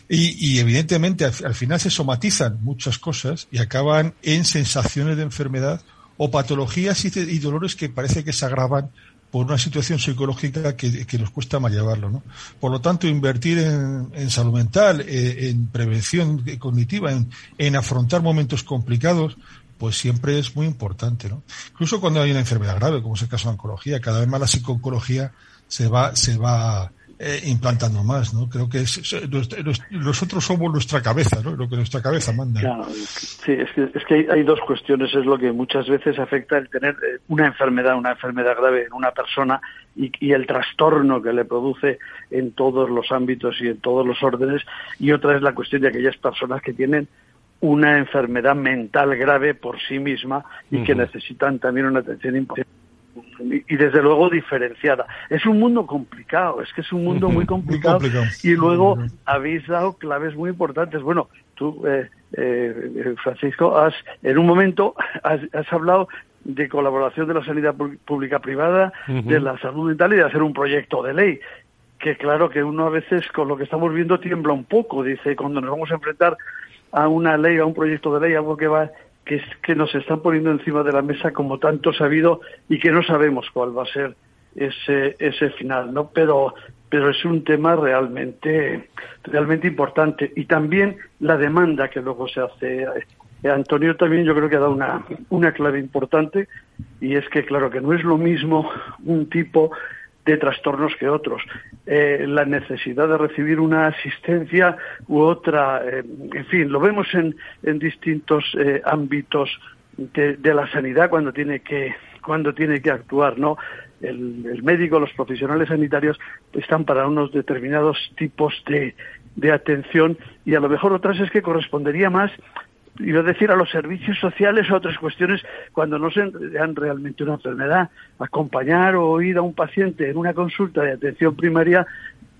Y, y evidentemente al, al final se somatizan muchas cosas y acaban en sensaciones de enfermedad o patologías y, dolores que parece que se agravan por una situación psicológica que, nos cuesta más llevarlo. ¿no? Por lo tanto, invertir en, salud mental, eh, en prevención cognitiva, en, afrontar momentos complicados, pues siempre es muy importante. ¿no? Incluso cuando hay una enfermedad grave, como es el caso de la oncología, cada vez más la psicooncología se va, se va eh, implantando más, ¿no? Creo que es, nosotros somos nuestra cabeza, ¿no? Lo que nuestra cabeza manda. Claro, sí, es que, es que hay, dos cuestiones, es lo que muchas veces afecta el tener eh, una enfermedad, una enfermedad grave en una persona y, y el trastorno que le produce en todos los ámbitos y en todos los órdenes, y otra es la cuestión de aquellas personas que tienen una enfermedad mental grave por sí misma y que necesitan también una atención importante y, desde luego diferenciada. Es un mundo complicado, es que es un mundo muy complicado, y luego habéis dado claves muy importantes. Bueno, tú, eh, eh, Francisco, has en un momento has, hablado de colaboración de la sanidad pública-privada, de la salud mental y de hacer un proyecto de ley que claro que uno a veces con lo que estamos viendo tiembla un poco, dice, cuando nos vamos a enfrentar a una ley, a un proyecto de ley, algo que va que, es, que nos están poniendo encima de la mesa como tanto sabido y que no sabemos cuál va a ser ese, ese final, ¿no? Pero, pero es un tema realmente, realmente importante. Y también la demanda que luego se hace. Eh, Antonio también yo creo que ha dado una, una clave importante y es que, claro, que no es lo mismo un tipo de trastornos que otros. Eh, la necesidad de recibir una asistencia u otra, eh, en fin, lo vemos en, en distintos eh, ámbitos de, de, la sanidad cuando tiene que cuando tiene que actuar, ¿no? El, el, médico, los profesionales sanitarios están para unos determinados tipos de, de atención y a lo mejor otras es que correspondería más iba a decir, a los servicios sociales o otras cuestiones cuando no se dan realmente una enfermedad. Acompañar o ir a un paciente en una consulta de atención primaria,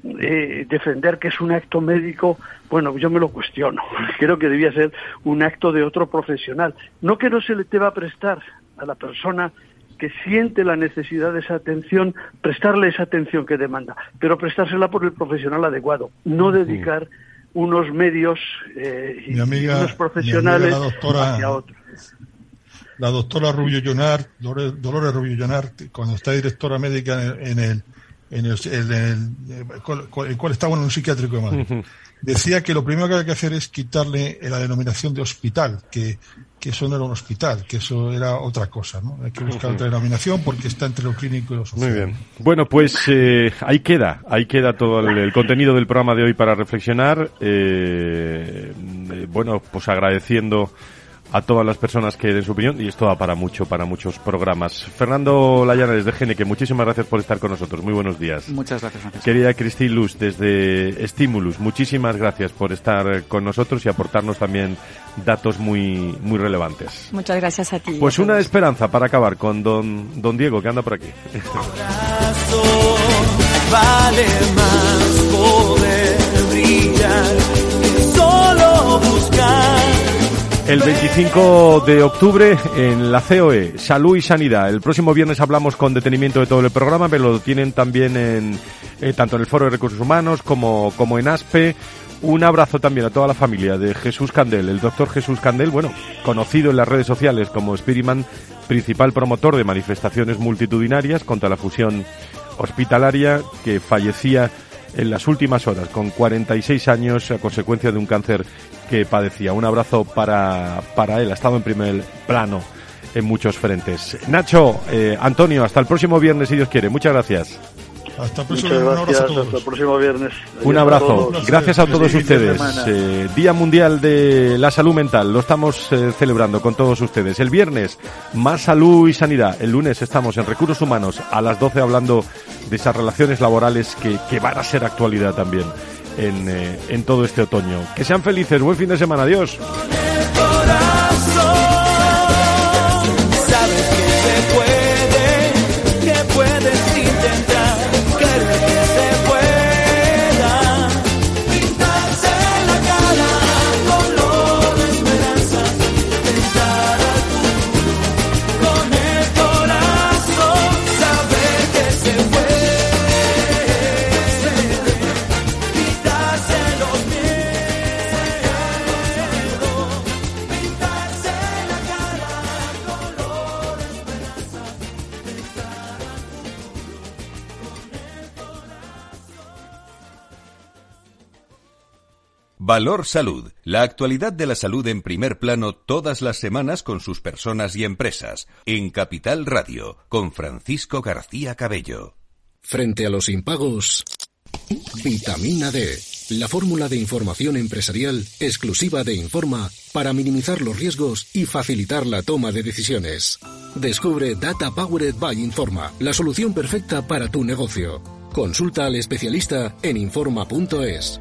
eh, defender que es un acto médico, bueno, yo me lo cuestiono. <laughs> Creo que debía ser un acto de otro profesional. No que no se le deba prestar a la persona que siente la necesidad de esa atención, prestarle esa atención que demanda, pero prestársela por el profesional adecuado, no dedicar unos medios eh, y unos profesionales la doctora, hacia otros. La doctora Rubio Llonar, Dolores Rubio Llonar, cuando está directora médica en el, en el, en el, cual, está bueno en un psiquiátrico de Madrid, decía que lo primero que hay que hacer es quitarle la denominación de hospital, que que eso no era un hospital, que eso era otra cosa, ¿no? Hay que buscar otra denominación porque está entre lo clínico y lo social. Muy bien. Bueno, pues eh, ahí queda, ahí queda todo el, contenido del programa de hoy para reflexionar. Eh, eh, bueno, pues agradeciendo a todas las personas que den su opinión y esto va para mucho, para muchos programas. Fernando Layana desde Gene, muchísimas gracias por estar con nosotros. Muy buenos días. Muchas gracias, Francisco. Querida Cristín Luz desde Stimulus, muchísimas gracias por estar con nosotros y aportarnos también datos muy, muy relevantes. Muchas gracias a ti. Pues una esperanza para acabar con don, don Diego, que anda por aquí. vale más poder brillar, solo buscar el 25 de octubre en la COE, Salud y Sanidad. El próximo viernes hablamos con detenimiento de todo el programa, pero lo tienen también en, eh, tanto en el Foro de Recursos Humanos como, como en ASPE. Un abrazo también a toda la familia de Jesús Candel, el doctor Jesús Candel, bueno, conocido en las redes sociales como Spiriman, principal promotor de manifestaciones multitudinarias contra la fusión hospitalaria que fallecía en las últimas horas, con 46 años a consecuencia de un cáncer que padecía. Un abrazo para, para él, ha estado en primer plano en muchos frentes. Nacho, eh, Antonio, hasta el próximo viernes, si Dios quiere. Muchas gracias. Hasta el próximo, viernes. Un abrazo. Gracias a todos ustedes. Eh, Día Mundial de la Salud Mental. Lo estamos eh, celebrando con todos ustedes. El viernes, más salud y sanidad. El lunes estamos en Recursos Humanos a las 12 hablando de esas relaciones laborales que, que van a ser actualidad también en, eh, en todo este otoño. Que sean felices. Buen fin de semana. Adiós. Valor Salud, la actualidad de la salud en primer plano todas las semanas con sus personas y empresas, en Capital Radio, con Francisco García Cabello. Frente a los impagos, vitamina D, la fórmula de información empresarial exclusiva de Informa para minimizar los riesgos y facilitar la toma de decisiones. Descubre Data Powered by Informa, la solución perfecta para tu negocio. Consulta al especialista en Informa.es.